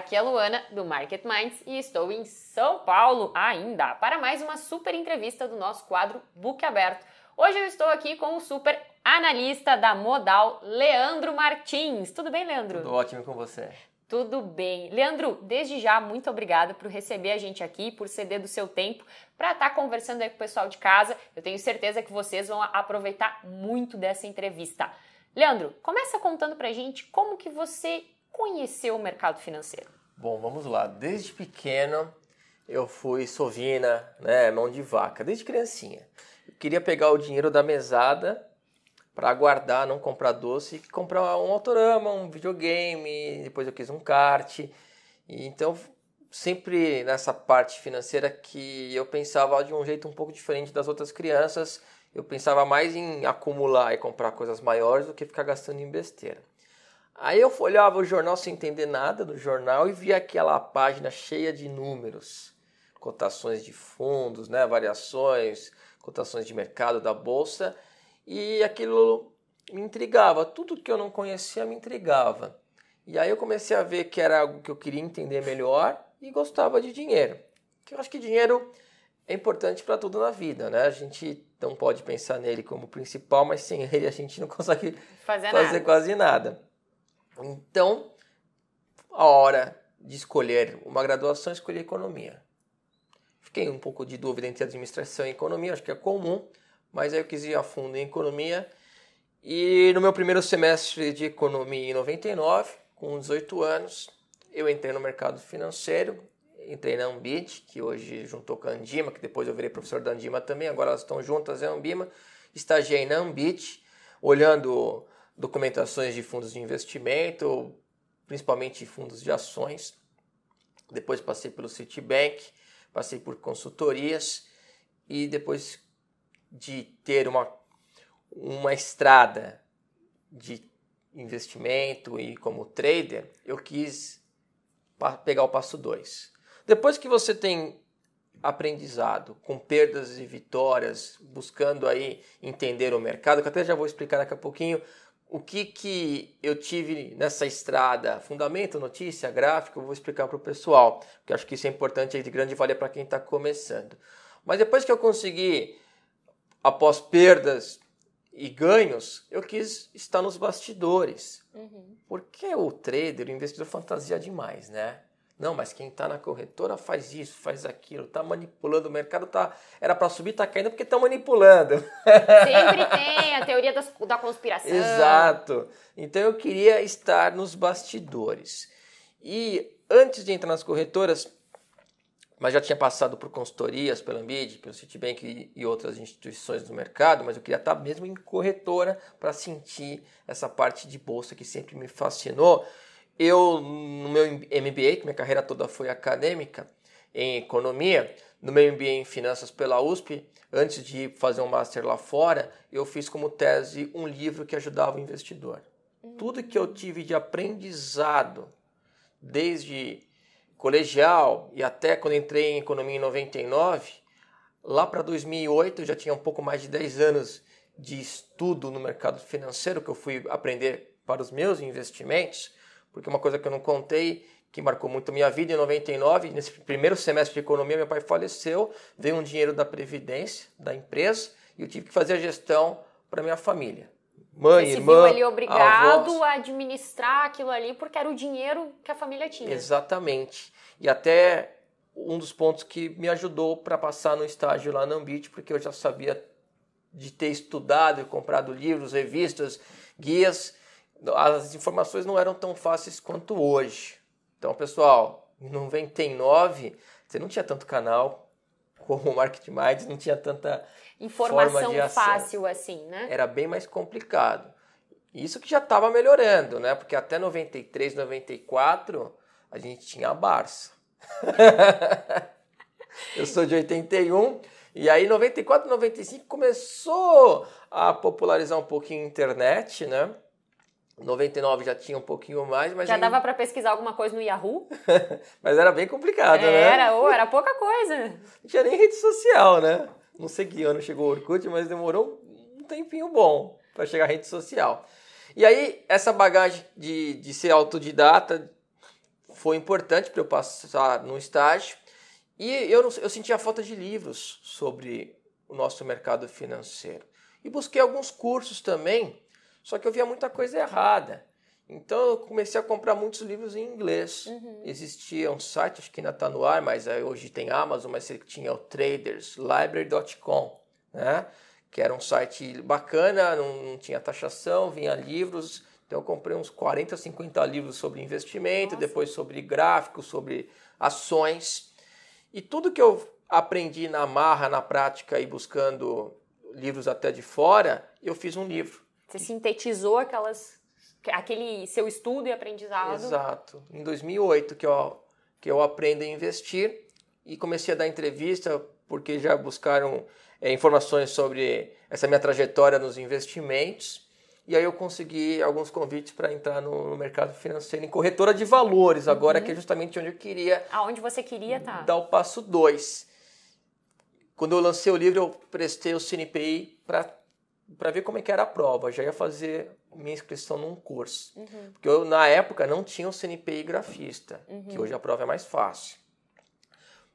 Aqui é a Luana do Market Minds e estou em São Paulo ainda para mais uma super entrevista do nosso quadro Book Aberto. Hoje eu estou aqui com o super analista da Modal, Leandro Martins. Tudo bem, Leandro? Tudo ótimo com você. Tudo bem. Leandro, desde já, muito obrigada por receber a gente aqui, por ceder do seu tempo para estar tá conversando aí com o pessoal de casa. Eu tenho certeza que vocês vão aproveitar muito dessa entrevista. Leandro, começa contando pra gente como que você conheceu o mercado financeiro. Bom, vamos lá. Desde pequeno eu fui sovina, né, mão de vaca, desde criancinha. Eu queria pegar o dinheiro da mesada para guardar, não comprar doce, e comprar um autorama, um videogame, depois eu quis um kart. E, então, sempre nessa parte financeira que eu pensava de um jeito um pouco diferente das outras crianças, eu pensava mais em acumular e comprar coisas maiores do que ficar gastando em besteira. Aí eu olhava o jornal sem entender nada do jornal e via aquela página cheia de números, cotações de fundos, né, variações, cotações de mercado da bolsa, e aquilo me intrigava. Tudo que eu não conhecia me intrigava. E aí eu comecei a ver que era algo que eu queria entender melhor e gostava de dinheiro. Que eu acho que dinheiro é importante para tudo na vida, né? A gente não pode pensar nele como principal, mas sem ele a gente não consegue fazer, fazer nada. quase nada. Então, a hora de escolher uma graduação, escolhi economia. Fiquei um pouco de dúvida entre administração e economia, acho que é comum, mas aí eu quis ir a fundo em economia. E no meu primeiro semestre de economia em 99, com 18 anos, eu entrei no mercado financeiro entrei na Ambit, que hoje juntou com a Andima, que depois eu virei professor da Andima também, agora elas estão juntas, é a Ambima. Estagiei na Ambit, olhando documentações de fundos de investimento, principalmente fundos de ações. Depois passei pelo Citibank, passei por consultorias e depois de ter uma, uma estrada de investimento e como trader, eu quis pegar o passo 2. Depois que você tem aprendizado, com perdas e vitórias, buscando aí entender o mercado, que até já vou explicar daqui a pouquinho o que, que eu tive nessa estrada, fundamento, notícia, gráfico, eu vou explicar para o pessoal, porque acho que isso é importante e de grande valia para quem está começando. Mas depois que eu consegui, após perdas e ganhos, eu quis estar nos bastidores. Uhum. Porque o trader, o investidor fantasia demais, né? Não, mas quem está na corretora faz isso, faz aquilo, está manipulando o mercado, tá, era para subir, está caindo porque está manipulando. Sempre tem a teoria das, da conspiração. Exato. Então eu queria estar nos bastidores. E antes de entrar nas corretoras, mas já tinha passado por consultorias, pela Ambid, pelo Citibank e, e outras instituições do mercado, mas eu queria estar mesmo em corretora para sentir essa parte de bolsa que sempre me fascinou. Eu, no meu MBA, que minha carreira toda foi acadêmica, em economia, no meu MBA em finanças pela USP, antes de fazer um master lá fora, eu fiz como tese um livro que ajudava o investidor. Uhum. Tudo que eu tive de aprendizado, desde colegial e até quando entrei em economia em 99, lá para 2008 eu já tinha um pouco mais de 10 anos de estudo no mercado financeiro que eu fui aprender para os meus investimentos porque uma coisa que eu não contei, que marcou muito a minha vida, em 99, nesse primeiro semestre de economia, meu pai faleceu, veio um dinheiro da Previdência, da empresa, e eu tive que fazer a gestão para minha família. Mãe, Você irmã, viu ali obrigado avós. a administrar aquilo ali, porque era o dinheiro que a família tinha. Exatamente. E até um dos pontos que me ajudou para passar no estágio lá na Ambit, porque eu já sabia de ter estudado e comprado livros, revistas, guias, as informações não eram tão fáceis quanto hoje. Então, pessoal, em 99, você não tinha tanto canal como o Market Minds, não tinha tanta informação fácil assim, né? Era bem mais complicado. Isso que já estava melhorando, né? Porque até 93, 94, a gente tinha a Barça. Eu sou de 81, e aí 94, 95 começou a popularizar um pouquinho a internet, né? 99 já tinha um pouquinho mais, mas. Já dava para pesquisar alguma coisa no Yahoo? mas era bem complicado, era, né? Era, ou era pouca coisa. Não tinha nem rede social, né? Não sei que ano chegou o Orkut, mas demorou um tempinho bom para chegar a rede social. E aí, essa bagagem de, de ser autodidata foi importante para eu passar no estágio. E eu, eu sentia falta de livros sobre o nosso mercado financeiro. E busquei alguns cursos também, só que eu via muita coisa errada. Então eu comecei a comprar muitos livros em inglês. Uhum. Existia um site, acho que ainda está no ar, mas hoje tem Amazon, mas tinha o traderslibrary.com, né? que era um site bacana, não, não, tinha taxação, vinha livros. Então eu comprei uns 40, 50 livros sobre investimento, Nossa. depois sobre gráficos, sobre ações. E tudo que eu aprendi na marra, na prática e buscando livros até de fora, eu fiz um livro. Você sintetizou aquelas aquele seu estudo e aprendizado. Exato. Em 2008 que eu, que eu aprendo a investir e comecei a dar entrevista porque já buscaram é, informações sobre essa minha trajetória nos investimentos. E aí eu consegui alguns convites para entrar no, mercado financeiro em corretora de valores, agora uhum. que é justamente onde eu queria. Aonde você queria tá? Dar o passo 2. Quando eu lancei o livro, eu prestei o CNPI para ver como é que era a prova. Já ia fazer minha inscrição num curso. Uhum. Porque eu, na época, não tinha o CNPI grafista, uhum. que hoje a prova é mais fácil.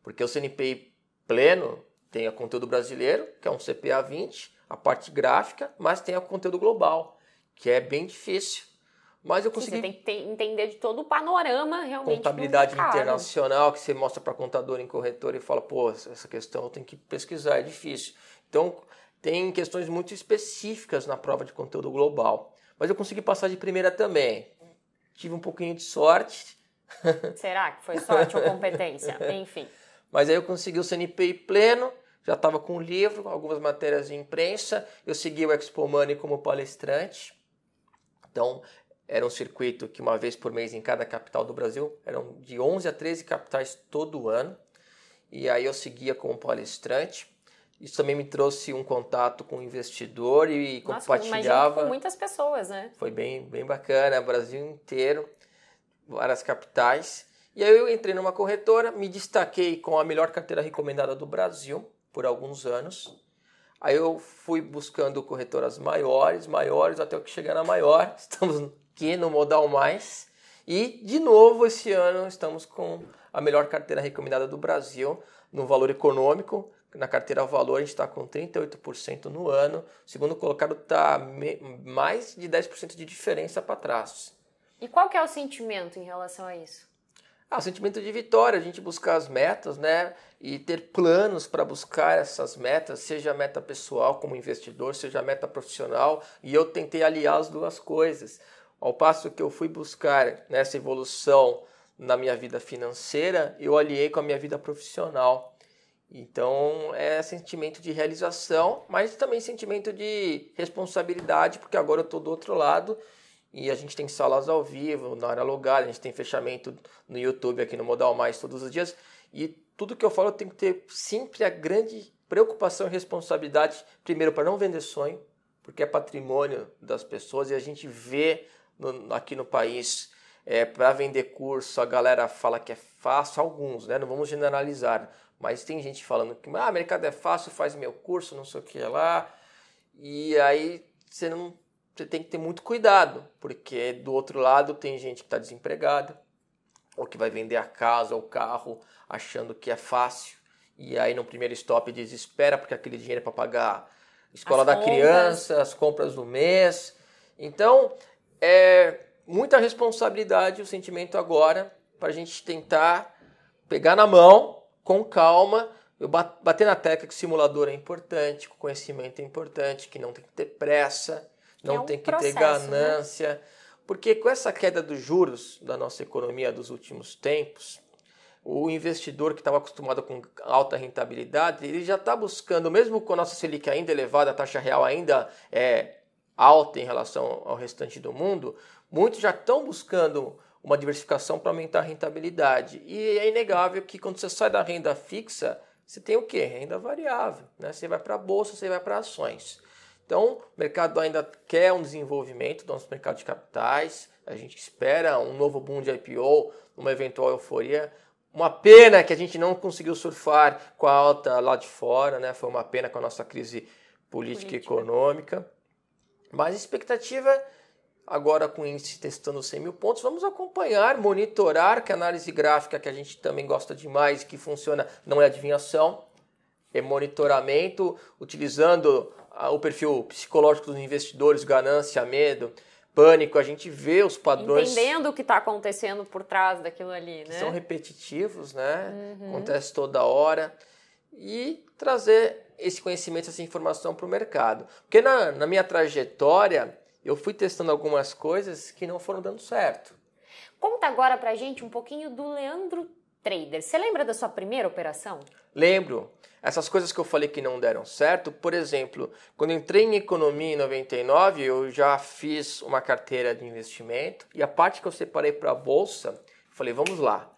Porque o CNPI pleno tem o conteúdo brasileiro, que é um CPA 20, a parte gráfica, mas tem o conteúdo global, que é bem difícil. Mas eu consegui. Você tem que ter, entender de todo o panorama realmente. Contabilidade internacional, que você mostra para contador em corretor e fala, pô, essa questão eu tenho que pesquisar, é difícil. Então, tem questões muito específicas na prova de conteúdo global. Mas eu consegui passar de primeira também. Tive um pouquinho de sorte. Será que foi sorte ou competência? Enfim. Mas aí eu consegui o CNPI pleno, já estava com o livro, algumas matérias de imprensa. Eu segui o Expo Money como palestrante. Então, era um circuito que uma vez por mês em cada capital do Brasil, eram de 11 a 13 capitais todo ano. E aí eu seguia como palestrante. Isso também me trouxe um contato com o investidor e Nossa, compartilhava. com muitas pessoas, né? Foi bem, bem bacana, Brasil inteiro, várias capitais. E aí eu entrei numa corretora, me destaquei com a melhor carteira recomendada do Brasil por alguns anos. Aí eu fui buscando corretoras maiores, maiores, até o que chegar na maior. Estamos aqui no Modal Mais. E, de novo, esse ano estamos com a melhor carteira recomendada do Brasil no valor econômico, na carteira valor a gente está com 38% no ano. O segundo colocado está mais de 10% de diferença para trás. E qual que é o sentimento em relação a isso? Ah, o sentimento de vitória, a gente buscar as metas, né? E ter planos para buscar essas metas, seja a meta pessoal como investidor, seja a meta profissional. E eu tentei aliar as duas coisas. Ao passo que eu fui buscar nessa evolução na minha vida financeira, eu aliei com a minha vida profissional. Então é sentimento de realização, mas também sentimento de responsabilidade, porque agora eu estou do outro lado e a gente tem salas ao vivo, na hora logada, a gente tem fechamento no YouTube aqui no Modal Mais todos os dias. E tudo que eu falo eu tenho que ter sempre a grande preocupação e responsabilidade, primeiro para não vender sonho, porque é patrimônio das pessoas e a gente vê no, aqui no país é, para vender curso, a galera fala que é fácil, alguns, né? Não vamos generalizar, mas tem gente falando que ah, mercado é fácil, faz meu curso, não sei o que lá. E aí você não você tem que ter muito cuidado, porque do outro lado tem gente que está desempregada, ou que vai vender a casa ou o carro achando que é fácil, e aí no primeiro stop desespera porque aquele dinheiro é para pagar a escola as da compras. criança, as compras do mês. Então, é muita responsabilidade o sentimento agora para a gente tentar pegar na mão, com calma, eu bater na tecla que o simulador é importante, que o conhecimento é importante, que não tem que ter pressa, não é um tem que processo, ter né? ganância. Né? Porque com essa queda dos juros da nossa economia dos últimos tempos, o investidor que estava acostumado com alta rentabilidade, ele já está buscando, mesmo com a nossa Selic ainda elevada, a taxa real ainda é alta em relação ao restante do mundo, muitos já estão buscando uma diversificação para aumentar a rentabilidade. E é inegável que quando você sai da renda fixa, você tem o quê? Renda variável. Né? Você vai para a bolsa, você vai para ações. Então, o mercado ainda quer um desenvolvimento do nosso mercado de capitais. A gente espera um novo boom de IPO, uma eventual euforia. Uma pena que a gente não conseguiu surfar com a alta lá de fora, né? Foi uma pena com a nossa crise política, política. e econômica. Mas a expectativa agora com índice testando 100 mil pontos, vamos acompanhar, monitorar, que a análise gráfica que a gente também gosta demais, que funciona, não é adivinhação, é monitoramento, utilizando o perfil psicológico dos investidores, ganância, medo, pânico, a gente vê os padrões. Entendendo o que está acontecendo por trás daquilo ali, né? São repetitivos, né? Uhum. Acontece toda hora. E trazer esse conhecimento, essa informação para o mercado. Porque na, na minha trajetória, eu fui testando algumas coisas que não foram dando certo. Conta agora pra gente um pouquinho do Leandro Trader. Você lembra da sua primeira operação? Lembro. Essas coisas que eu falei que não deram certo, por exemplo, quando entrei em economia em 99, eu já fiz uma carteira de investimento e a parte que eu separei para a bolsa, falei, vamos lá.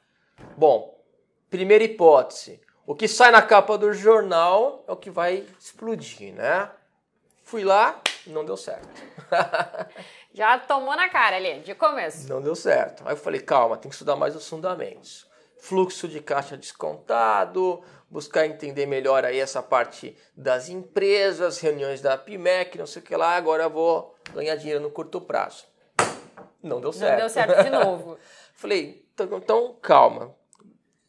Bom, primeira hipótese, o que sai na capa do jornal é o que vai explodir, né? Fui lá, não deu certo. Já tomou na cara ali, de começo. Não deu certo. Aí eu falei, calma, tem que estudar mais os fundamentos. Fluxo de caixa descontado, buscar entender melhor aí essa parte das empresas, reuniões da PIMEC, não sei o que lá, agora eu vou ganhar dinheiro no curto prazo. Não deu certo. Não deu certo de novo. falei, então, então calma.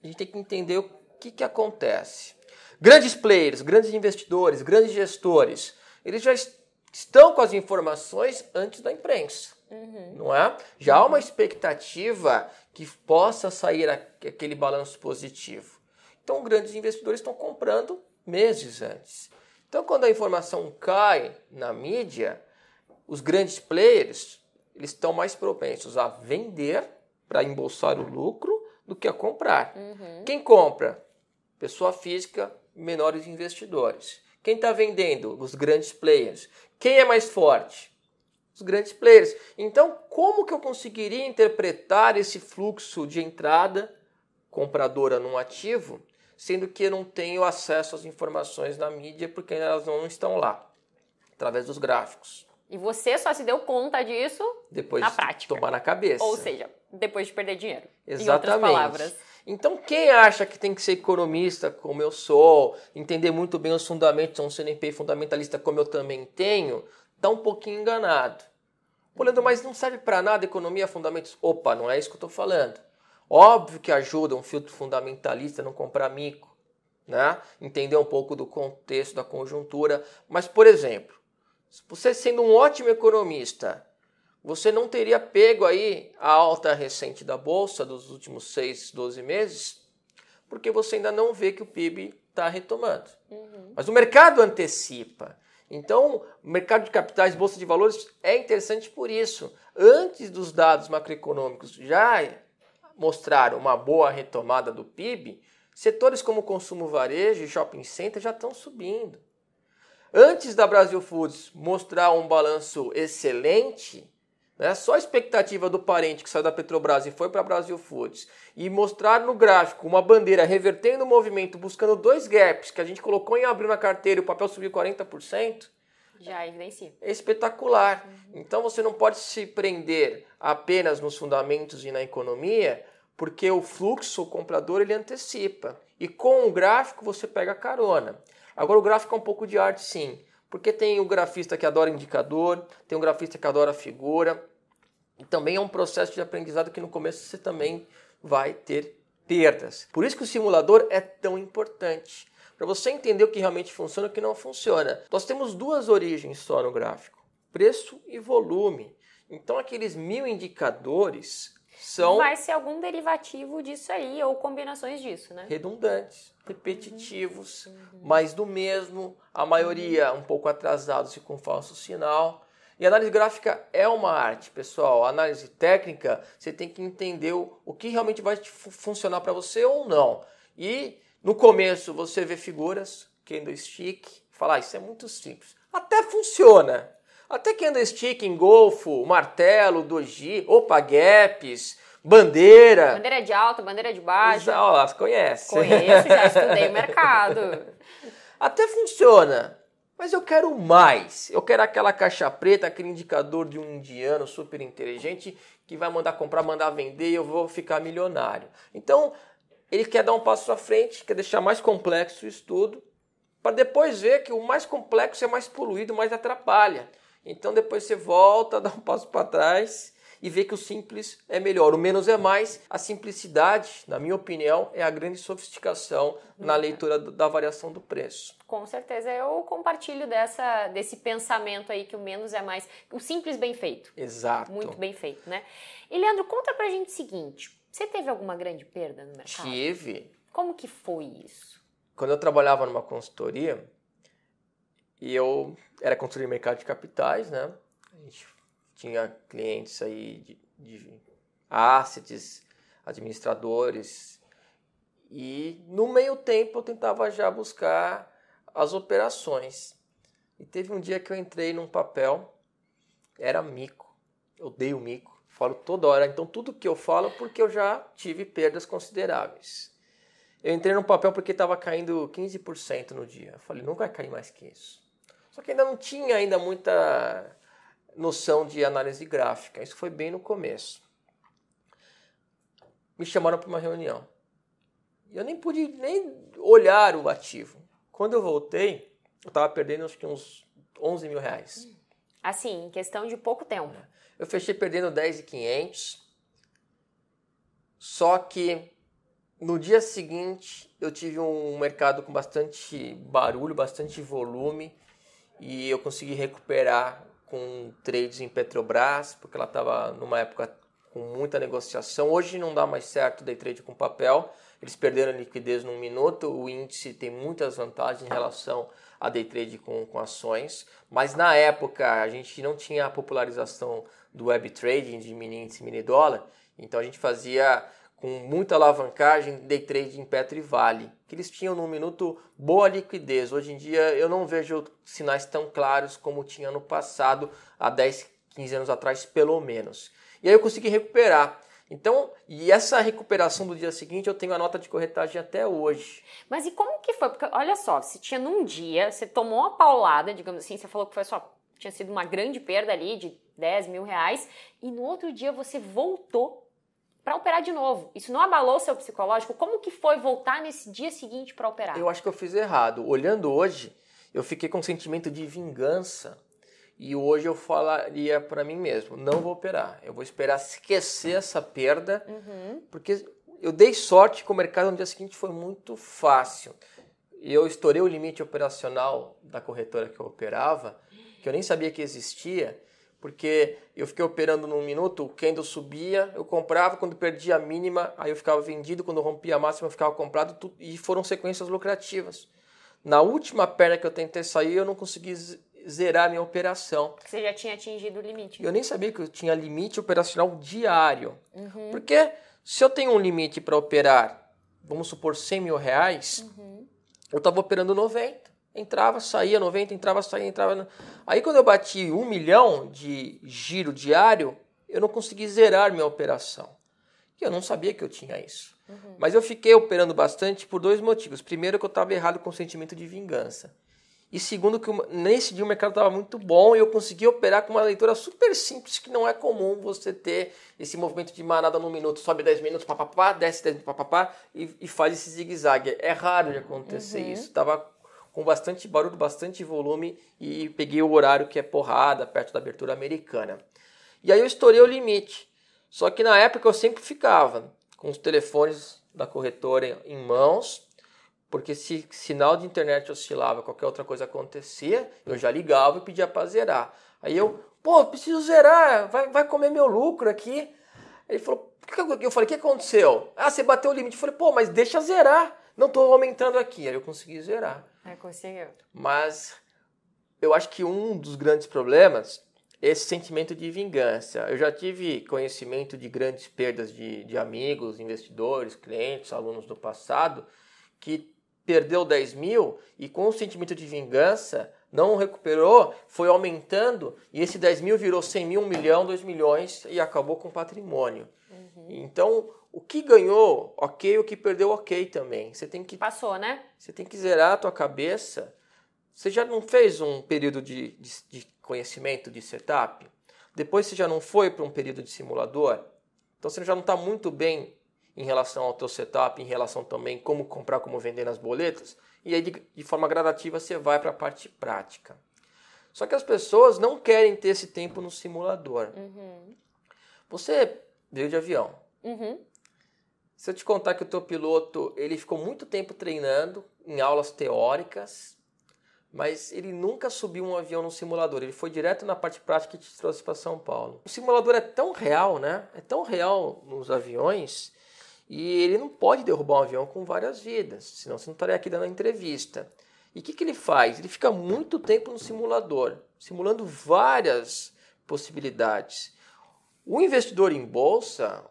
A gente tem que entender o que, que acontece. Grandes players, grandes investidores, grandes gestores, eles já estão com as informações antes da imprensa. Uhum. Não é? Já há uma expectativa que possa sair aquele balanço positivo. Então, grandes investidores estão comprando meses antes. Então, quando a informação cai na mídia, os grandes players eles estão mais propensos a vender para embolsar o lucro do que a comprar. Uhum. Quem compra? Pessoa física, menores investidores. Quem está vendendo? Os grandes players. Quem é mais forte? Os grandes players. Então, como que eu conseguiria interpretar esse fluxo de entrada compradora num ativo, sendo que eu não tenho acesso às informações na mídia porque elas não estão lá, através dos gráficos. E você só se deu conta disso depois na de prática. tomar na cabeça. Ou seja, depois de perder dinheiro. Exatamente. Em outras palavras. Então, quem acha que tem que ser economista como eu sou, entender muito bem os fundamentos, um CNP fundamentalista como eu também tenho, está um pouquinho enganado. Pô, Leandro, mas não serve para nada economia, fundamentos? Opa, não é isso que eu estou falando. Óbvio que ajuda um filtro fundamentalista a não comprar mico, né? entender um pouco do contexto, da conjuntura. Mas, por exemplo, você sendo um ótimo economista, você não teria pego aí a alta recente da bolsa dos últimos 6, 12 meses, porque você ainda não vê que o PIB está retomando. Uhum. Mas o mercado antecipa. Então, o mercado de capitais, bolsa de valores é interessante por isso. Antes dos dados macroeconômicos já mostraram uma boa retomada do PIB, setores como consumo varejo e shopping center já estão subindo. Antes da Brasil Foods mostrar um balanço excelente, né? Só a expectativa do parente que saiu da Petrobras e foi para a Brasil Foods e mostrar no gráfico uma bandeira revertendo o movimento, buscando dois gaps que a gente colocou em abril na carteira e o papel subiu 40%. Já evidencia. É espetacular. Uhum. Então você não pode se prender apenas nos fundamentos e na economia, porque o fluxo o comprador ele antecipa. E com o gráfico você pega carona. Agora o gráfico é um pouco de arte sim. Porque tem o grafista que adora indicador, tem o grafista que adora figura. E também é um processo de aprendizado que no começo você também vai ter perdas. Por isso que o simulador é tão importante. Para você entender o que realmente funciona e o que não funciona. Nós temos duas origens só no gráfico: preço e volume. Então, aqueles mil indicadores são. Vai ser algum derivativo disso aí, ou combinações disso, né? Redundantes, repetitivos, uhum. mais do mesmo, a maioria um pouco atrasados e com falso sinal. E análise gráfica é uma arte, pessoal. A análise técnica, você tem que entender o, o que realmente vai funcionar para você ou não. E no começo você vê figuras, candlestick, fala, ah, isso é muito simples. Até funciona. Até candlestick, engolfo, martelo, doji, opa, gaps, bandeira. Bandeira de alta, bandeira de baixo. Ó, elas conhecem. Conheço, já estudei o mercado. Até funciona. Mas eu quero mais. Eu quero aquela caixa preta, aquele indicador de um indiano super inteligente que vai mandar comprar, mandar vender e eu vou ficar milionário. Então, ele quer dar um passo à frente, quer deixar mais complexo o estudo, para depois ver que o mais complexo é mais poluído, mais atrapalha. Então depois você volta, dá um passo para trás e vê que o simples é melhor. O menos é mais. A simplicidade, na minha opinião, é a grande sofisticação na leitura da variação do preço. Com certeza, eu compartilho dessa, desse pensamento aí que o menos é mais. O simples bem feito. Exato. Muito bem feito, né? E Leandro, conta pra gente o seguinte: você teve alguma grande perda no mercado? Tive. Como que foi isso? Quando eu trabalhava numa consultoria, e eu era consultor de mercado de capitais, né? A gente tinha clientes aí de, de assets, administradores, e no meio tempo eu tentava já buscar as operações. E teve um dia que eu entrei num papel, era mico, eu odeio mico, falo toda hora, então tudo que eu falo porque eu já tive perdas consideráveis. Eu entrei num papel porque estava caindo 15% no dia. Eu falei, não vai cair mais que isso. Só que ainda não tinha ainda muita noção de análise gráfica. Isso foi bem no começo. Me chamaram para uma reunião. E eu nem pude nem olhar o ativo. Quando eu voltei, eu estava perdendo acho que uns 11 mil reais. Assim, em questão de pouco tempo. Eu fechei perdendo 10,500. Só que no dia seguinte eu tive um mercado com bastante barulho, bastante volume e eu consegui recuperar com trades em Petrobras, porque ela estava numa época com muita negociação. Hoje não dá mais certo day trade com papel. Eles perderam liquidez num minuto. O índice tem muitas vantagens em relação a day trade com, com ações. Mas na época a gente não tinha a popularização do web trading de mini índice, mini dólar. Então a gente fazia com muita alavancagem day trade em Petro e Vale, que eles tinham no minuto boa liquidez. Hoje em dia eu não vejo sinais tão claros como tinha no passado, há 10, 15 anos atrás, pelo menos. E aí eu consegui recuperar. Então, e essa recuperação do dia seguinte, eu tenho a nota de corretagem até hoje. Mas e como que foi? Porque olha só, se tinha num dia, você tomou uma paulada, digamos assim, você falou que foi só tinha sido uma grande perda ali de 10 mil reais, e no outro dia você voltou para operar de novo. Isso não abalou seu psicológico? Como que foi voltar nesse dia seguinte para operar? Eu acho que eu fiz errado. Olhando hoje, eu fiquei com um sentimento de vingança. E hoje eu falaria para mim mesmo, não vou operar. Eu vou esperar esquecer essa perda, uhum. porque eu dei sorte que o mercado no dia seguinte foi muito fácil. E eu estourei o limite operacional da corretora que eu operava, que eu nem sabia que existia, porque eu fiquei operando num minuto, o candle subia, eu comprava, quando perdia a mínima, aí eu ficava vendido, quando rompia a máxima eu ficava comprado, tudo, e foram sequências lucrativas. Na última perna que eu tentei sair, eu não consegui zerar minha operação. Você já tinha atingido o limite. Eu nem sabia que eu tinha limite operacional diário. Uhum. Porque se eu tenho um limite para operar, vamos supor 100 mil reais, uhum. eu estava operando 90 entrava, saía 90, entrava, saía, entrava. Aí quando eu bati um milhão de giro diário, eu não consegui zerar minha operação. E eu não sabia que eu tinha isso. Uhum. Mas eu fiquei operando bastante por dois motivos. Primeiro, que eu estava errado com o sentimento de vingança. E segundo, que nesse dia o mercado estava muito bom e eu consegui operar com uma leitura super simples, que não é comum você ter esse movimento de manada num minuto, sobe 10 minutos, papapá, desce 10 minutos, papapá, e, e faz esse zigue-zague. É raro de acontecer uhum. isso. Estava com bastante barulho, bastante volume e peguei o horário que é porrada, perto da abertura americana. E aí eu estourei o limite. Só que na época eu sempre ficava com os telefones da corretora em mãos, porque se sinal de internet oscilava, qualquer outra coisa acontecia, eu já ligava e pedia para zerar. Aí eu, pô, preciso zerar, vai, vai comer meu lucro aqui. Ele falou, eu falei, o que aconteceu? Ah, você bateu o limite. Eu falei, pô, mas deixa zerar. Não estou aumentando aqui. Aí eu consegui zerar. É, conseguiu. Mas eu acho que um dos grandes problemas é esse sentimento de vingança. Eu já tive conhecimento de grandes perdas de, de amigos, investidores, clientes, alunos do passado, que perdeu 10 mil e com o sentimento de vingança não recuperou, foi aumentando e esse 10 mil virou 100 mil, 1 milhão, 2 milhões e acabou com patrimônio. Uhum. Então, o que ganhou, ok, o que perdeu, ok também. Você tem que. Passou, né? Você tem que zerar a tua cabeça. Você já não fez um período de, de, de conhecimento de setup? Depois você já não foi para um período de simulador? Então você já não está muito bem em relação ao teu setup, em relação também como comprar, como vender nas boletas. E aí, de, de forma gradativa, você vai para a parte prática. Só que as pessoas não querem ter esse tempo no simulador. Uhum. Você veio de avião. Uhum. Se eu te contar que o teu piloto ele ficou muito tempo treinando em aulas teóricas, mas ele nunca subiu um avião no simulador. Ele foi direto na parte prática e te trouxe para São Paulo. O simulador é tão real, né? É tão real nos aviões e ele não pode derrubar um avião com várias vidas, senão você não estaria aqui dando a entrevista. E o que, que ele faz? Ele fica muito tempo no simulador, simulando várias possibilidades. O investidor em bolsa,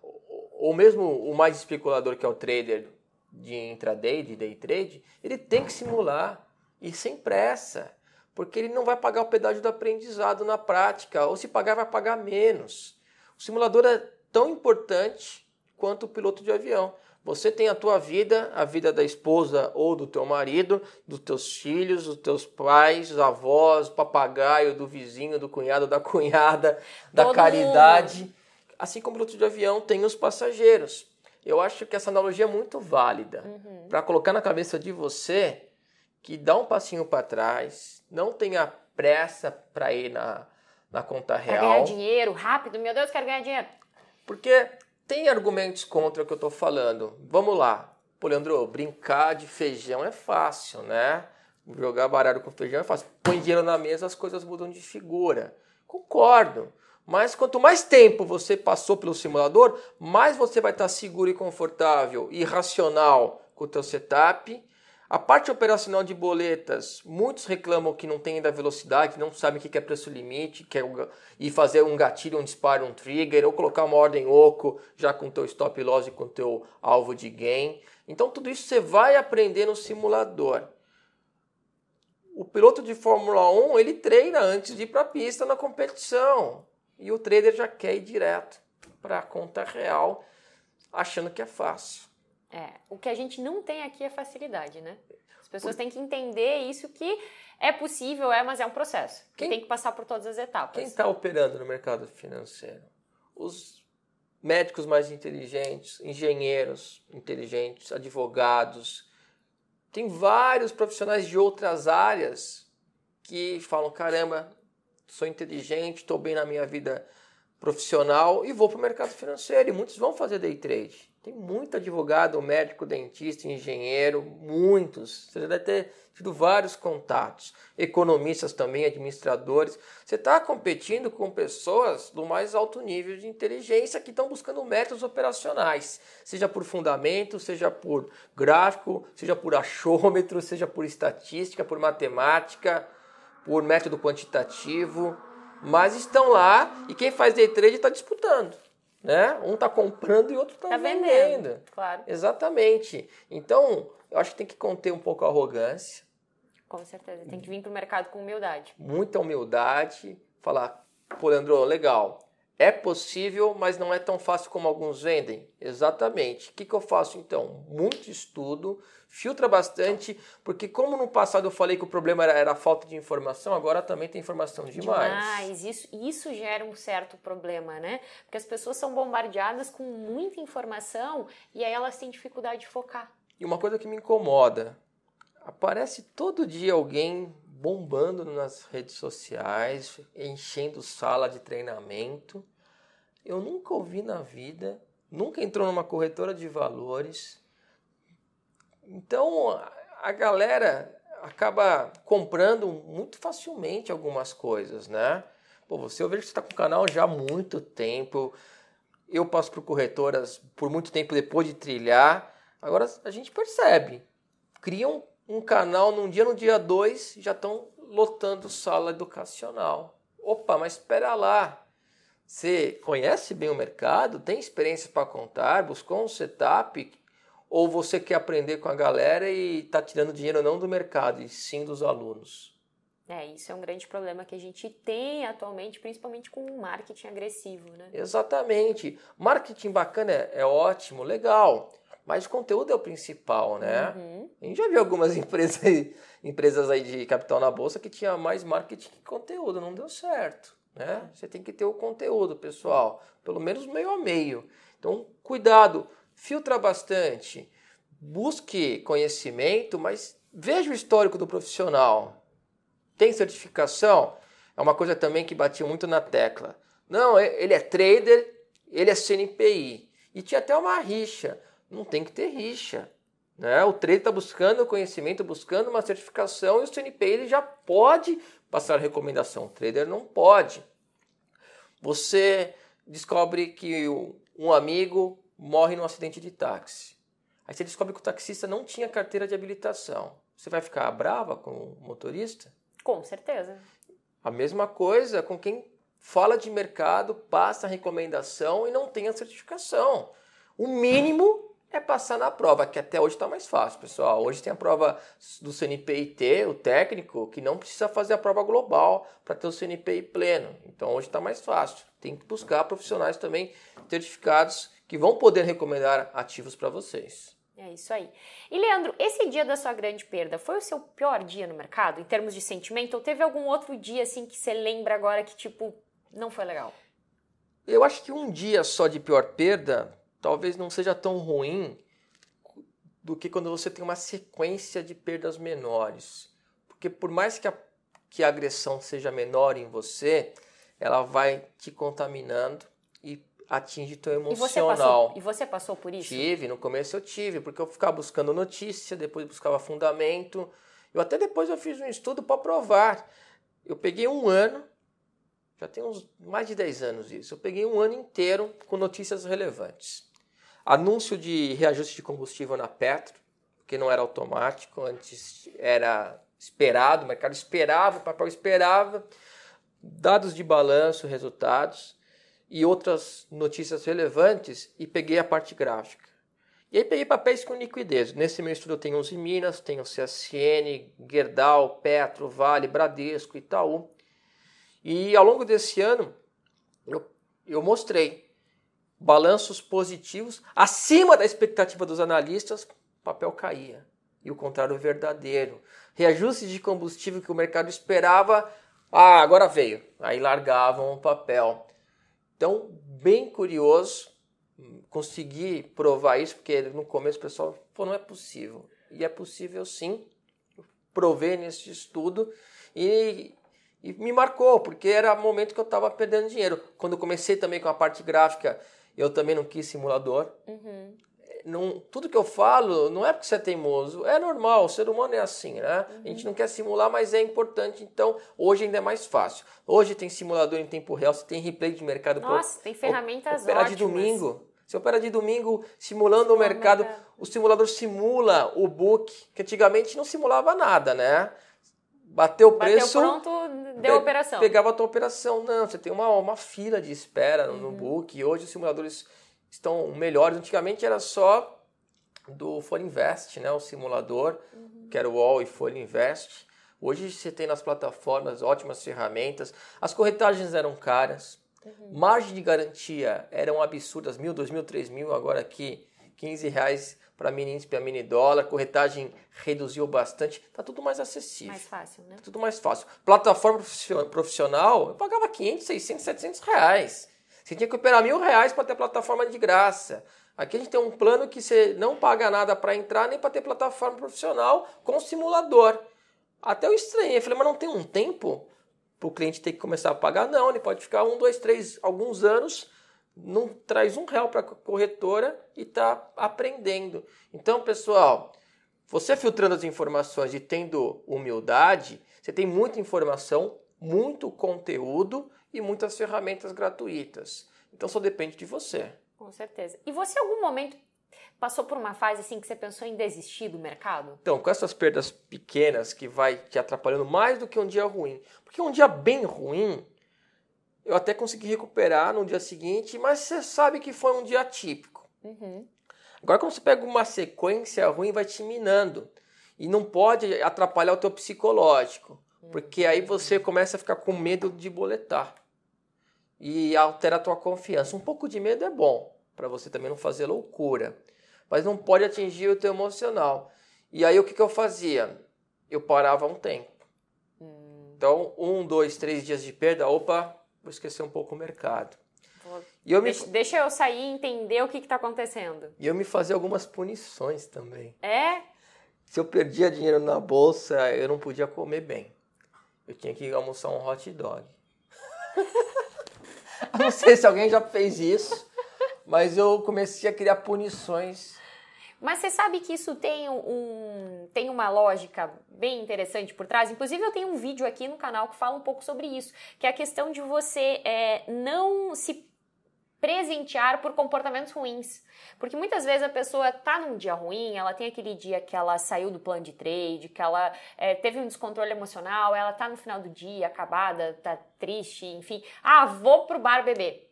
ou mesmo o mais especulador que é o trader de intraday, de day trade, ele tem que simular e sem pressa, porque ele não vai pagar o pedágio do aprendizado na prática, ou se pagar, vai pagar menos. O simulador é tão importante quanto o piloto de avião. Você tem a tua vida, a vida da esposa ou do teu marido, dos teus filhos, dos teus pais, avós, papagaio, do vizinho, do cunhado, da cunhada, da Todo caridade. mundo. Assim como o piloto de avião tem os passageiros. Eu acho que essa analogia é muito válida Uhum. para colocar na cabeça de você que dá um passinho para trás, não tenha pressa para ir na, na conta Pra ganhar real, dinheiro rápido, meu Deus, quero ganhar dinheiro. porque tem argumentos contra o que eu estou falando. Vamos lá, Pô, Leandro, brincar de feijão é fácil, né? Jogar baralho com feijão é fácil. Põe dinheiro na mesa, as coisas mudam de figura. Concordo. Mas quanto mais tempo você passou pelo simulador, mais você vai estar seguro e confortável e racional com o teu setup. A parte operacional de boletas, muitos reclamam que não tem ainda velocidade, não sabem o que é preço limite, quer ir fazer um gatilho, um disparo, um trigger, ou colocar uma ordem oco já com o teu stop loss e com o teu alvo de gain. Então tudo isso você vai aprender no simulador. O piloto de Fórmula 1, ele treina antes de ir para a pista na competição. E o trader já quer ir direto para a conta real, achando que é fácil. É, o que a gente não tem aqui é facilidade, né? As pessoas têm que entender isso que é possível, é, mas é um processo. Que Quem- tem que passar por todas as etapas. Quem está operando no mercado financeiro? Os médicos mais inteligentes, engenheiros inteligentes, advogados. Tem vários profissionais de outras áreas que falam: caramba, sou inteligente, estou bem na minha vida profissional e vou para o mercado financeiro. E muitos vão fazer day trade. Tem muito advogado, médico, dentista, engenheiro, muitos. Você deve ter tido vários contatos. Economistas também, administradores. Você está competindo com pessoas do mais alto nível de inteligência que estão buscando métodos operacionais, seja por fundamento, seja por gráfico, seja por achômetro, seja por estatística, por matemática, por método quantitativo, mas estão lá e quem faz day trade está disputando. Né? Um está comprando e outro está Tá vendendo. vendendo, claro, Exatamente. Então, eu acho que tem que conter um pouco a arrogância, com certeza. Tem que vir pro mercado com humildade. muita humildade, falar, pô, Leandro, legal. É possível, mas não é tão fácil como alguns vendem. Exatamente. O que, que eu faço então? Muito estudo, filtra bastante, porque como no passado eu falei que o problema era, era a falta de informação, agora também tem informação demais. Demais. Isso, isso gera um certo problema, né? Porque as pessoas são bombardeadas com muita informação e aí elas têm dificuldade de focar. E uma coisa que me incomoda, aparece todo dia alguém bombando nas redes sociais, enchendo sala de treinamento. Eu nunca ouvi na vida, nunca entrou numa corretora de valores. Então a- galera acaba comprando muito facilmente algumas coisas, né? Pô, você eu vejo que você está com o canal já há muito tempo. Eu passo por corretoras por muito tempo depois de trilhar. Agora a gente percebe. Criam um canal num dia, no dia dois, já estão lotando sala educacional. Opa, mas espera lá. Você conhece bem o mercado? Tem experiência para contar? Buscou um setup? Ou você quer aprender com a galera e está tirando dinheiro não do mercado, e sim dos alunos? É, isso é um grande problema que a gente tem atualmente, principalmente com o marketing agressivo, né? Exatamente. Marketing bacana é, é ótimo, legal. Mas o conteúdo é o principal, né? Uhum. A gente já viu algumas empresas, aí- empresas aí de capital na bolsa que tinha mais marketing que conteúdo, não deu certo, né? Você tem que ter o conteúdo, pessoal, pelo menos meio a meio. Então, cuidado, filtra bastante, busque conhecimento, mas veja o histórico do profissional. Tem certificação? É uma coisa também que batia muito na tecla. Não, ele é trader, ele é CNPI. E tinha até uma rixa. Não tem que ter rixa. Né? O trader está buscando conhecimento, buscando uma certificação e o CNPI ele já pode passar recomendação. O trader não pode. Você descobre que um amigo morre num acidente de táxi. Aí você descobre que o taxista não tinha carteira de habilitação. Você vai ficar brava com o motorista? Com certeza. A mesma coisa com quem fala de mercado, passa a recomendação e não tem a certificação. O mínimo é passar na prova, que até hoje está mais fácil, pessoal. Hoje tem a prova do CNPIT, o técnico, que não precisa fazer a prova global para ter o CNPI pleno. Então hoje está mais fácil. Tem que buscar profissionais também certificados que vão poder recomendar ativos para vocês. É isso aí. E Leandro, esse dia da sua grande perda foi o seu pior dia no mercado, em termos de sentimento? Ou teve algum outro dia assim que você lembra agora que, tipo, não foi legal? Eu acho que um dia só de pior perda talvez não seja tão ruim do que quando você tem uma sequência de perdas menores. Porque por mais que a, que a agressão seja menor em você, ela vai te contaminando e atinge teu emocional. E você, passou, e você passou por isso? Tive, no começo eu tive, porque eu ficava buscando notícia, depois buscava fundamento. Eu até depois eu fiz um estudo para provar. Eu peguei um ano já tem uns mais de 10 anos isso. Eu peguei um ano inteiro com notícias relevantes. Anúncio de reajuste de combustível na Petro, que não era automático, antes era esperado, o mercado esperava, o papel esperava, dados de balanço, resultados e outras notícias relevantes e peguei a parte gráfica. E aí peguei papéis com liquidez. Nesse meu estudo eu tenho 11 Minas, tenho CSN, Gerdau, Petro, Vale, Bradesco, Itaú. E ao longo desse ano, eu, eu mostrei balanços positivos acima da expectativa dos analistas, o papel caía. E o contrário verdadeiro. Reajustes de combustível que o mercado esperava, ah, agora veio. Aí largavam o papel. Então, bem curioso, consegui provar isso, porque no começo o pessoal falou, não é possível. E é possível sim, provei nesse estudo. E e me marcou, porque era momento que eu estava perdendo dinheiro. Quando comecei também com a parte gráfica, eu também não quis simulador. Uhum. Não, tudo que eu falo não é porque você é teimoso, é normal, o ser humano é assim, né? Uhum. A gente não quer simular, mas é importante, então hoje ainda é mais fácil. Hoje tem simulador em tempo real, você tem replay de mercado. Nossa, pro, tem ferramentas opera ótimas. de domingo. Você opera de domingo simulando o mercado, o simulador simula o book, que antigamente não simulava nada, né? Bateu o preço. Bateu pronto, deu a operação. Pegava a tua operação. Não, você tem uma, uma fila de espera uhum. no book. E hoje os simuladores estão melhores. Antigamente era só do Folha Invest, né? O simulador, uhum. que era o All e Folha Invest. Hoje você tem nas plataformas ótimas ferramentas. As corretagens eram caras. Uhum. Margem de garantia eram absurdas, mil, dois mil, três mil. Agora aqui, 15 reais para mini índice, para mini dólar, corretagem reduziu bastante, tá tudo mais acessível. Mais fácil, né? Tá tudo mais fácil. Plataforma profissional, eu pagava 500, 600, 700 reais. Você tinha que operar mil reais para ter plataforma de graça. Aqui a gente tem um plano que você não paga nada para entrar nem para ter plataforma profissional com simulador. Até eu estranhei, falei, mas não tem um tempo para o cliente ter que começar a pagar? Não, ele pode ficar um, dois, três, alguns anos não traz um real para a corretora e está aprendendo. Então, pessoal, você filtrando as informações e tendo humildade, você tem muita informação, muito conteúdo e muitas ferramentas gratuitas. Então, só depende de você. Com certeza. E você, em algum momento, passou por uma fase assim que você pensou em desistir do mercado? Então, com essas perdas pequenas que vai te atrapalhando mais do que um dia ruim. Porque um dia bem ruim, eu até consegui recuperar no dia seguinte, mas você sabe que foi um dia típico. Uhum. Agora, quando você pega uma sequência ruim, vai te minando. E não pode atrapalhar o teu psicológico. Porque aí você começa a ficar com medo de boletar. E altera a tua confiança. Um pouco de medo é bom, para você também não fazer loucura. Mas não pode atingir o teu emocional. E aí o que, que eu fazia? Eu parava um tempo. Hum. Então, um, dois, três dias de perda, opa, vou esquecer um pouco o mercado. E eu deixa, me... deixa eu sair e entender o que está acontecendo. E eu me fazia algumas punições também. É? Se eu perdia dinheiro na bolsa, eu não podia comer bem. eu tinha que almoçar um hot dog. não sei se alguém já fez isso, mas eu comecei a criar punições. Mas você sabe que isso tem, um, tem uma lógica bem interessante por trás? Inclusive, eu tenho um vídeo aqui no canal que fala um pouco sobre isso, que é a questão de você é, não se presentear por comportamentos ruins. Porque muitas vezes a pessoa tá num dia ruim, ela tem aquele dia que ela saiu do plano de trade, que ela é, teve um descontrole emocional, ela tá no final do dia acabada, tá triste, enfim. Ah, vou pro bar beber.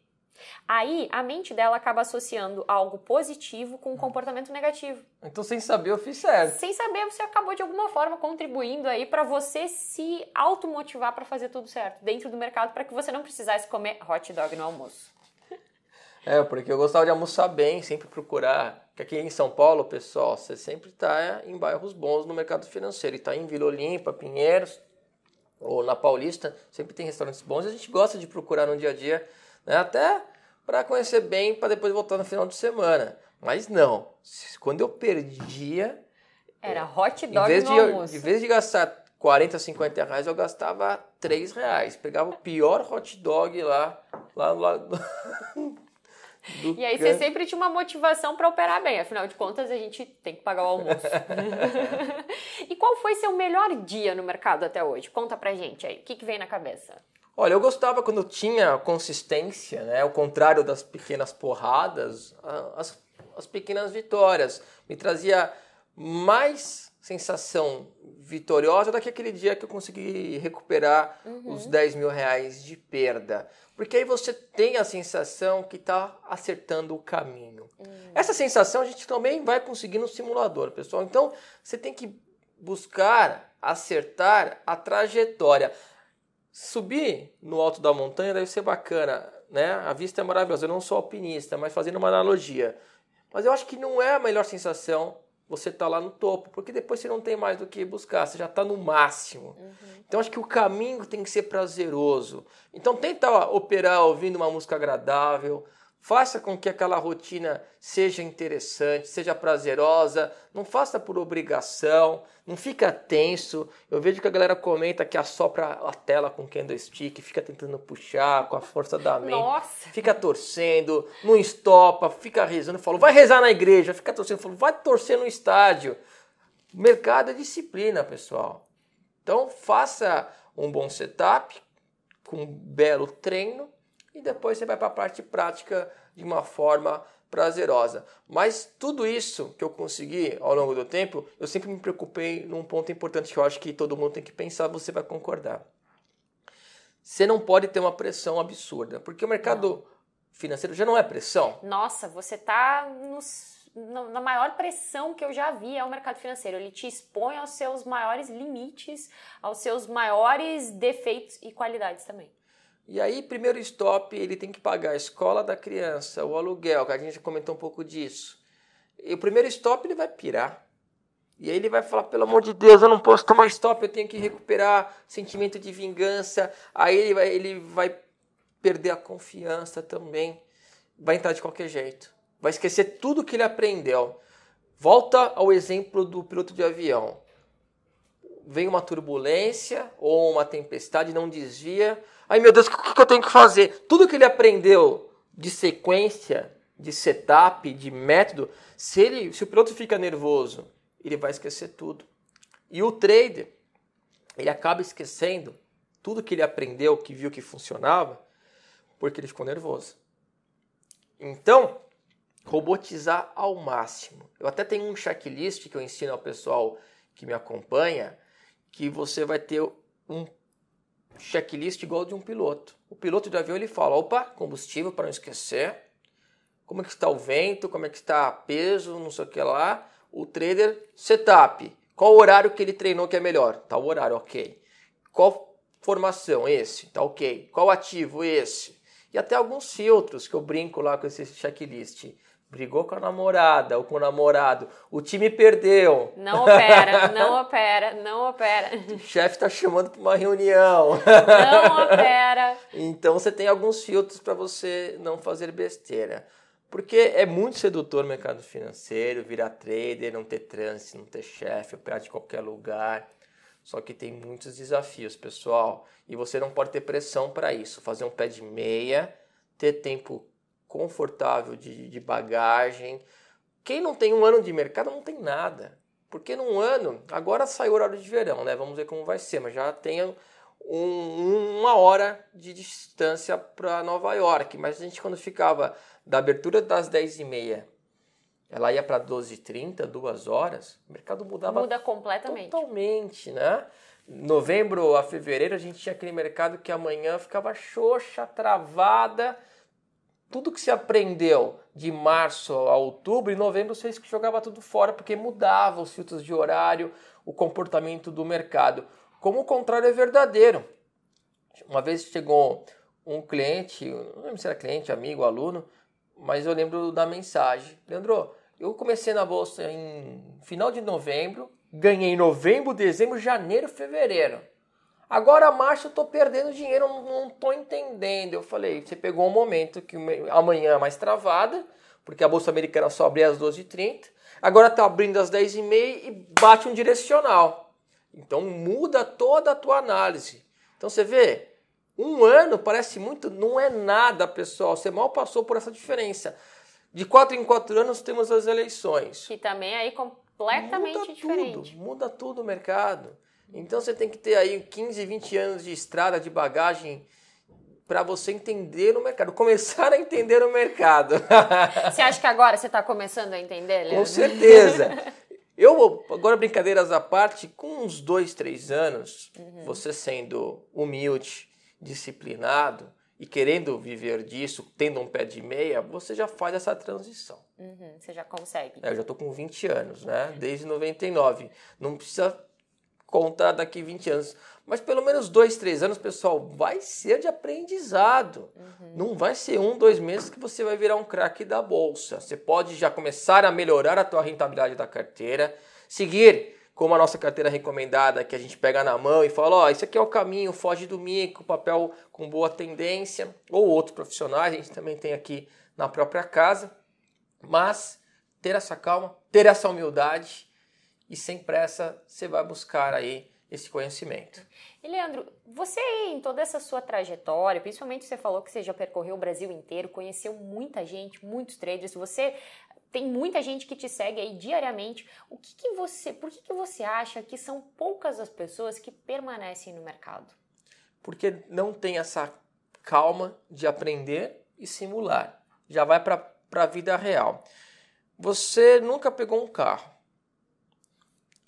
Aí a mente dela acaba associando algo positivo com um comportamento negativo. Então, sem saber, eu fiz certo. Sem saber, você acabou de alguma forma contribuindo aí para você se automotivar para fazer tudo certo dentro do mercado para que você não precisasse comer hot dog no almoço. É, porque eu gostava de almoçar bem, sempre procurar. Porque aqui em São Paulo, pessoal, você sempre está em bairros bons no mercado financeiro. E está em Vila Olímpia, Pinheiros ou na Paulista, sempre tem restaurantes bons. E a gente gosta de procurar no dia a dia, né? até para conhecer bem, para depois voltar no final de semana. Mas não, quando eu perdia. Era hot dog em no de, almoço. Em vez de gastar 40, 50 reais, eu gastava 3 reais. Pegava o pior hot dog lá, lá, lá e aí você sempre tinha uma motivação para operar bem, afinal de contas a gente tem que pagar o almoço. e qual foi seu melhor dia no mercado até hoje? Conta pra gente aí, o que, que vem na cabeça? Olha, eu gostava quando tinha consistência, né? Ao contrário das pequenas porradas, as, as pequenas vitórias. Me trazia mais sensação vitoriosa do que aquele dia que eu consegui recuperar uhum. os 10 mil reais de perda. Porque aí você tem a sensação que está acertando o caminho. Hum. Essa sensação a gente também vai conseguir no simulador, pessoal. Então você tem que buscar acertar a trajetória. Subir no alto da montanha deve ser bacana, né? A vista é maravilhosa. Eu não sou alpinista, mas fazendo uma analogia. Mas eu acho que não é a melhor sensação você tá lá no topo, porque depois você não tem mais do que buscar, você já está no máximo. Uhum. Então acho que o caminho tem que ser prazeroso. Então tenta operar ouvindo uma música agradável, Faça com que aquela rotina seja interessante, seja prazerosa, não faça por obrigação, não fica tenso. Eu vejo que a galera comenta que assopra a tela com candlestick, fica tentando puxar com a força da mente, Nossa. fica torcendo, não estopa, fica rezando, falo, vai rezar na igreja, fica torcendo, falo, vai torcer no estádio. mercado é disciplina, pessoal. Então faça um bom setup, com um belo treino, e depois você vai para a parte prática de uma forma prazerosa. Mas tudo isso que eu consegui ao longo do tempo, eu sempre me preocupei num ponto importante que eu acho que todo mundo tem que pensar, você vai concordar. Você não pode ter uma pressão absurda, porque o mercado não. financeiro já não é pressão. Nossa, você está na maior pressão que eu já vi é o mercado financeiro. Ele te expõe aos seus maiores limites, aos seus maiores defeitos e qualidades também. E aí, primeiro stop, ele tem que pagar a escola da criança, o aluguel, que a gente comentou um pouco disso. E o primeiro stop ele vai pirar. E aí ele vai falar, pelo amor de Deus, eu não posso tomar stop, eu tenho que recuperar sentimento de vingança. Aí ele vai, ele vai perder a confiança também. Vai entrar de qualquer jeito. Vai esquecer tudo que ele aprendeu. Volta ao exemplo do piloto de avião. Vem uma turbulência ou uma tempestade, não desvia Ai meu Deus, o que, que eu tenho que fazer? Tudo que ele aprendeu de sequência, de setup, de método, se, ele, se o piloto fica nervoso, ele vai esquecer tudo. E o trader, ele acaba esquecendo tudo que ele aprendeu, que viu que funcionava, porque ele ficou nervoso. Então, robotizar ao máximo. Eu até tenho um checklist que eu ensino ao pessoal que me acompanha, que você vai ter um checklist igual de um piloto. O piloto de avião ele fala: opa, combustível para não esquecer, como é que está o vento, como é que está peso, não sei o que lá. O trader, setup. Qual o horário que ele treinou que é melhor? Tá o horário, ok. Qual formação? Esse, tá ok. Qual ativo? Esse. E até alguns filtros que eu brinco lá com esse checklist brigou com a namorada ou com o namorado, o time perdeu. Não opera, não opera, não opera. O chefe está chamando para uma reunião. Não opera. então você tem alguns filtros para você não fazer besteira. Porque é muito sedutor o mercado financeiro, virar trader, não ter trânsito, não ter chefe, operar de qualquer lugar. Só que tem muitos desafios, pessoal, e você não pode ter pressão para isso. Fazer um pé de meia, ter tempo confortável de, de bagagem. Quem não tem um ano de mercado não tem nada. Porque num ano, agora saiu o horário de verão, né? Vamos ver como vai ser, mas já tem um, uma hora de distância para Nova York. Mas a gente, quando ficava da abertura das 10h30 ela ia para 12h30, duas horas, o mercado mudava Muda completamente. totalmente, né? Novembro a fevereiro a gente tinha aquele mercado que amanhã ficava xoxa, travada. Tudo que se aprendeu de março a outubro, em novembro você jogava tudo fora porque mudava os filtros de horário, o comportamento do mercado. Como o contrário é verdadeiro. Uma vez chegou um cliente, não lembro se era cliente, amigo, aluno, mas eu lembro da mensagem. Leandro, eu comecei na bolsa em final de novembro, ganhei em novembro, dezembro, janeiro, fevereiro. Agora março eu tô perdendo dinheiro, não, não tô entendendo. Eu falei, você pegou um momento que amanhã é mais travada, porque a bolsa americana só abre às 12h30. Agora tá abrindo às 10h30 e bate um direcional. Então muda toda a tua análise. Então você vê, um ano parece muito, não é nada, pessoal. Você mal passou por essa diferença. De quatro em quatro anos temos as eleições. Que também é aí completamente muda diferente. Tudo, muda tudo o mercado. Então você tem que ter aí 15, 20 anos de estrada, de bagagem para você entender o mercado, começar a entender o mercado. Você acha que agora você está começando a entender, Leandro? Com certeza. Eu, agora brincadeiras à parte, com uns dois, três anos, uhum. você sendo humilde, disciplinado e querendo viver disso, tendo um pé de meia, você já faz essa transição. Uhum, você já consegue. É, eu já estou com 20 anos, né? Desde 99. Não precisa contar daqui 20 anos. Mas pelo menos dois, três anos, pessoal, vai ser de aprendizado. Uhum. Não vai ser um, dois meses que você vai virar um craque da bolsa. Você pode já começar a melhorar a tua rentabilidade da carteira, seguir como a nossa carteira recomendada, que a gente pega na mão e fala, ó, oh, isso aqui é o caminho, foge do mico, papel com boa tendência, ou outros profissionais, a gente também tem aqui na própria casa, mas ter essa calma, ter essa humildade e sem pressa você vai buscar aí esse conhecimento. E Leandro, você em toda essa sua trajetória, principalmente você falou que você já percorreu o Brasil inteiro, conheceu muita gente, muitos traders, você tem muita gente que te segue aí diariamente. O que, que você, por que, que você acha que são poucas as pessoas que permanecem no mercado? Porque não tem essa calma de aprender e simular. Já vai para a vida real. Você nunca pegou um carro.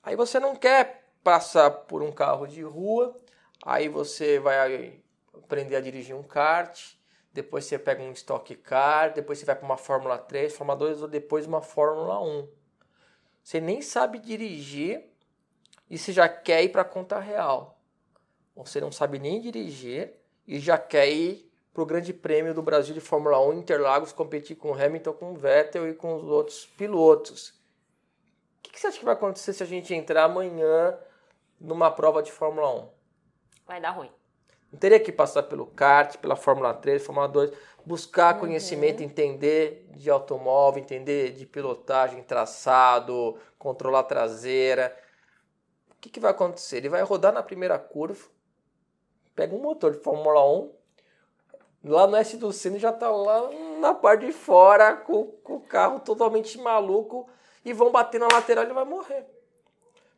Aí você não quer passar por um carro de rua, aí você vai aprender a dirigir um kart, depois você pega um Stock Car, depois você vai para uma Fórmula 3, Fórmula 2 ou depois uma Fórmula 1. Você nem sabe dirigir e você já quer ir para a conta real. Você não sabe nem dirigir e já quer ir para o Grande Prêmio do Brasil de Fórmula 1 Interlagos competir com Hamilton, com Vettel e com os outros pilotos. O que você acha que vai acontecer se a gente entrar amanhã numa prova de Fórmula 1? Vai dar ruim. Não teria que passar pelo kart, pela Fórmula 3, Fórmula 2, buscar uhum. conhecimento, entender de automóvel, entender de pilotagem, traçado, controlar traseira. O que, que vai acontecer? Ele vai rodar na primeira curva, pega um motor de Fórmula 1, lá no S do Cine já está lá na parte de fora, com, com, o carro totalmente maluco, e vão bater na lateral e ele vai morrer.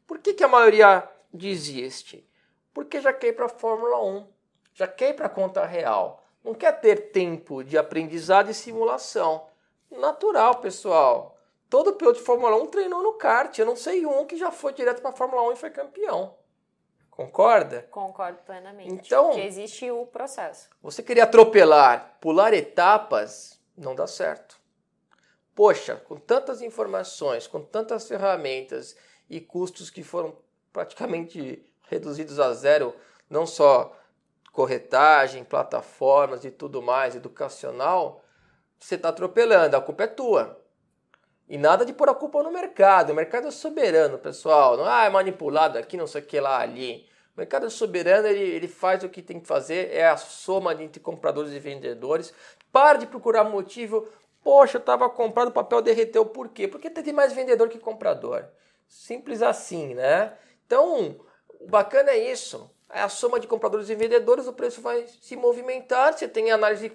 Por que, que a maioria desiste? Porque já quer ir para a Fórmula 1 já quer ir para a conta real. Não quer ter tempo de aprendizado e simulação. Natural, pessoal. Todo piloto de Fórmula 1 treinou no kart. Eu não sei um que já foi direto para a Fórmula 1 e foi campeão. Concorda? Concordo plenamente. Então, que existe o processo. Você queria atropelar, pular etapas, não dá certo. Poxa, com tantas informações, com tantas ferramentas e custos que foram praticamente reduzidos a zero, não só corretagem, plataformas e tudo mais, educacional, você está atropelando, a culpa é tua. E nada de pôr a culpa no mercado. O mercado é soberano, pessoal. Não ah, é manipulado aqui, não sei o que lá, ali. O mercado é soberano, ele, ele faz o que tem que fazer, é a soma entre compradores e vendedores. Para de procurar motivo. Poxa, eu estava comprando, o papel derreteu. Por quê? Porque tem mais vendedor que comprador. Simples assim, né? Então, o bacana é isso. É a soma de compradores e vendedores, o preço vai se movimentar. Você tem análise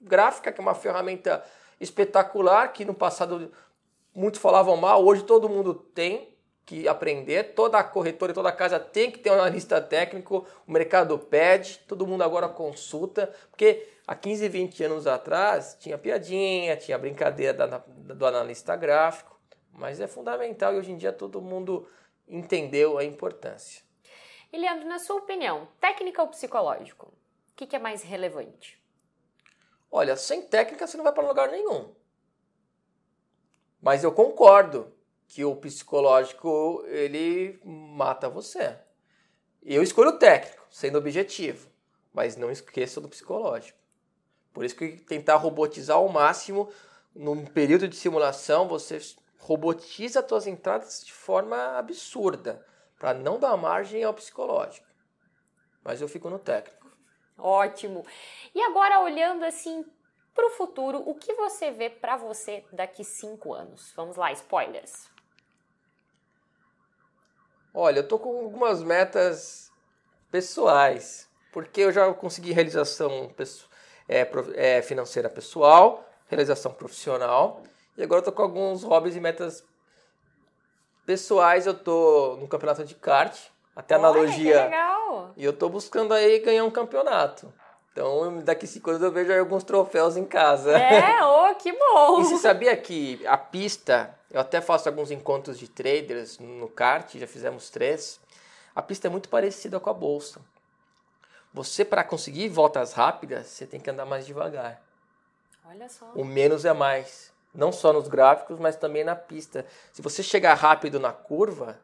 gráfica, que é uma ferramenta espetacular, que no passado muitos falavam mal, hoje todo mundo tem que aprender. Toda corretora e toda casa tem que ter um analista técnico, o mercado pede, todo mundo agora consulta, porque há 15, 20 anos atrás tinha piadinha, tinha brincadeira do analista gráfico, mas é fundamental e hoje em dia todo mundo entendeu a importância. E Leandro, na sua opinião, técnica ou psicológico? O que, que é mais relevante? Olha, sem técnica você não vai para lugar nenhum. Mas eu concordo que o psicológico ele mata você. Eu escolho o técnico, sendo objetivo, mas não esqueça do psicológico. Por isso que tentar robotizar ao máximo num período de simulação, você robotiza as suas entradas de forma absurda, para não dar margem ao psicológico. Mas eu fico no técnico. Ótimo. E agora olhando assim para o futuro, o que você vê para você daqui cinco anos? Vamos lá, spoilers. Olha, eu tô com algumas metas pessoais, porque eu já consegui realização é, é, financeira pessoal, realização profissional, e agora eu tô com alguns hobbies e metas pessoais. Eu tô no campeonato de kart, até Olha, analogia. Que legal. E eu tô buscando aí ganhar um campeonato. Então, daqui cinco anos eu vejo alguns troféus em casa. É, oh, que bom! E você sabia que a pista, eu até faço alguns encontros de traders no kart, já fizemos três. A pista é muito parecida com a bolsa. Você, para conseguir voltas rápidas, você tem que andar mais devagar. Olha só. O menos é mais. Não só nos gráficos, mas também na pista. Se você chegar rápido na curva,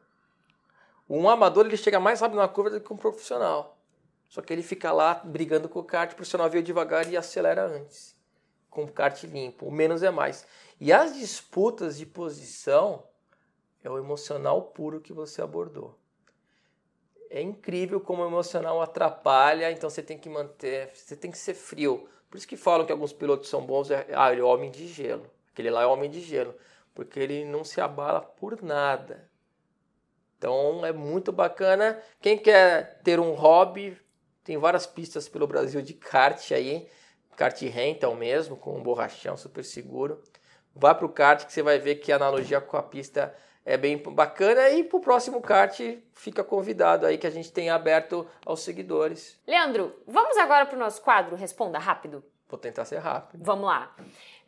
um amador ele chega mais rápido na curva do que um profissional. Só que ele fica lá brigando com o kart, o profissional veio devagar e acelera antes. Com o kart limpo. O menos é mais. E as disputas de posição é o emocional puro que você abordou. É incrível como o emocional atrapalha, então você tem que manter, você tem que ser frio. Por isso que falam que alguns pilotos são bons, é, ah, ele é homem de gelo. Aquele lá é homem de gelo, porque ele não se abala por nada. Então é muito bacana. Quem quer ter um hobby, tem várias pistas pelo Brasil de kart aí, kart rental mesmo, com um borrachão super seguro. Vá para o kart que você vai ver que a analogia com a pista é bem bacana e para o próximo kart fica convidado aí que a gente tem aberto aos seguidores. Leandro, vamos agora para o nosso quadro Responda Rápido? Vou tentar ser rápido. Vamos lá.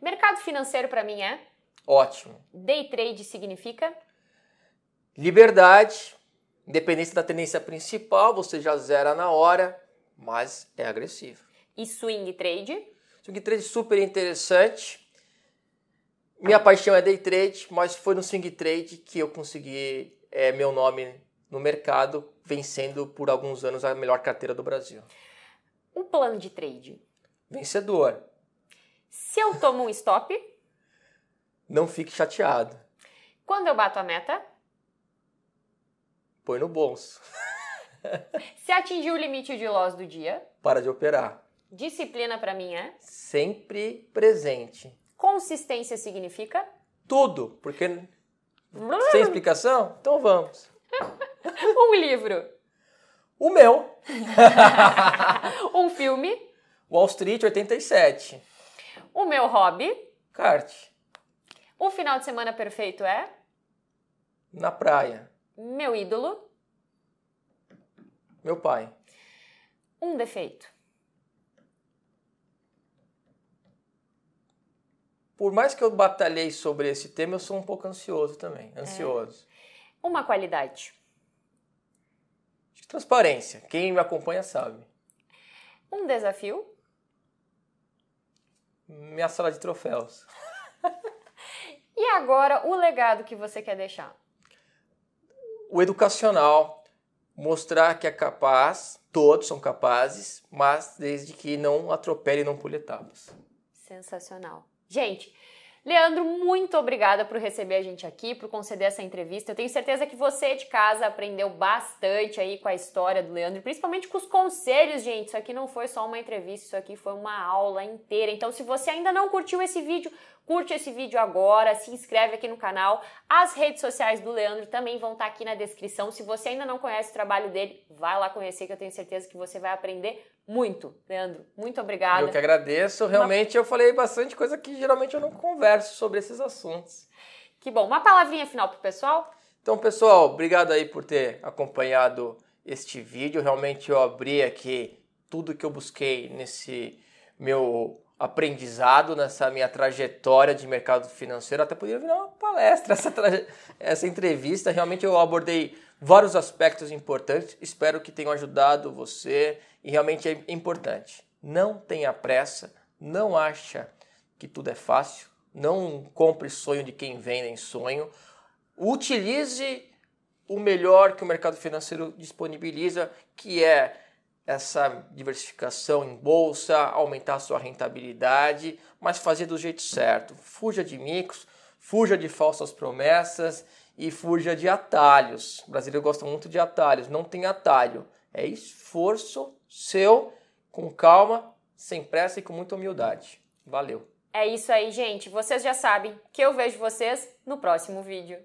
Mercado financeiro para mim é? Ótimo. Day trade significa? Liberdade, independência da tendência principal, você já zera na hora, mas é agressivo. E swing trade? Swing trade super interessante. Minha paixão é day trade, mas foi no swing trade que eu consegui é, meu nome no mercado, vencendo por alguns anos a melhor carteira do Brasil. Um plano de trade? Vencedor. Se eu tomo um stop? Não fique chateado. Quando eu bato a meta? Põe no bolso. Se atingir o limite de loss do dia? Para de operar. Disciplina para mim é? Sempre presente. Consistência significa? Tudo, porque sem explicação? Então vamos. um livro. O meu. um filme. Wall Street 87. O meu hobby. Kart. O final de semana perfeito é? Na praia. Meu ídolo. Meu pai. Um defeito. Por mais que eu batalhei sobre esse tema, eu sou um pouco ansioso também. Ansioso. É. Uma qualidade. Transparência. Quem me acompanha sabe. Um desafio. Minha sala de troféus. e agora o legado que você quer deixar? O educacional, mostrar que é capaz, todos são capazes, mas desde que não atropele e não pule etapas. Sensacional. Gente, Leandro, muito obrigada por receber a gente aqui, por conceder essa entrevista. Eu tenho certeza que você de casa aprendeu bastante aí com a história do Leandro, principalmente com os conselhos, gente. Isso aqui não foi só uma entrevista, isso aqui foi uma aula inteira. Então, se você ainda não curtiu esse vídeo, curte esse vídeo agora, se inscreve aqui no canal. As redes sociais do Leandro também vão estar aqui na descrição. Se você ainda não conhece o trabalho dele, vai lá conhecer que eu tenho certeza que você vai aprender muito. Leandro, muito obrigada. Eu que agradeço. Realmente Uma... eu falei bastante coisa que geralmente eu não converso sobre esses assuntos. Que bom. Uma palavrinha final pro pessoal? Então, pessoal, obrigado aí por ter acompanhado este vídeo. Realmente eu abri aqui tudo que eu busquei nesse meu aprendizado, nessa minha trajetória de mercado financeiro. Até poderia virar uma palestra essa, essa entrevista. Realmente eu abordei vários aspectos importantes. Espero que tenham ajudado você e realmente é importante. Não tenha pressa, não acha que tudo é fácil, não compre sonho de quem vende em sonho. Utilize o melhor que o mercado financeiro disponibiliza, que é essa diversificação em bolsa, aumentar sua rentabilidade, mas fazer do jeito certo. Fuja de micos, fuja de falsas promessas e fuja de atalhos. O brasileiro gosta muito de atalhos, não tem atalho. É esforço seu, com calma, sem pressa e com muita humildade. Valeu! É isso aí, gente. Vocês já sabem que eu vejo vocês no próximo vídeo.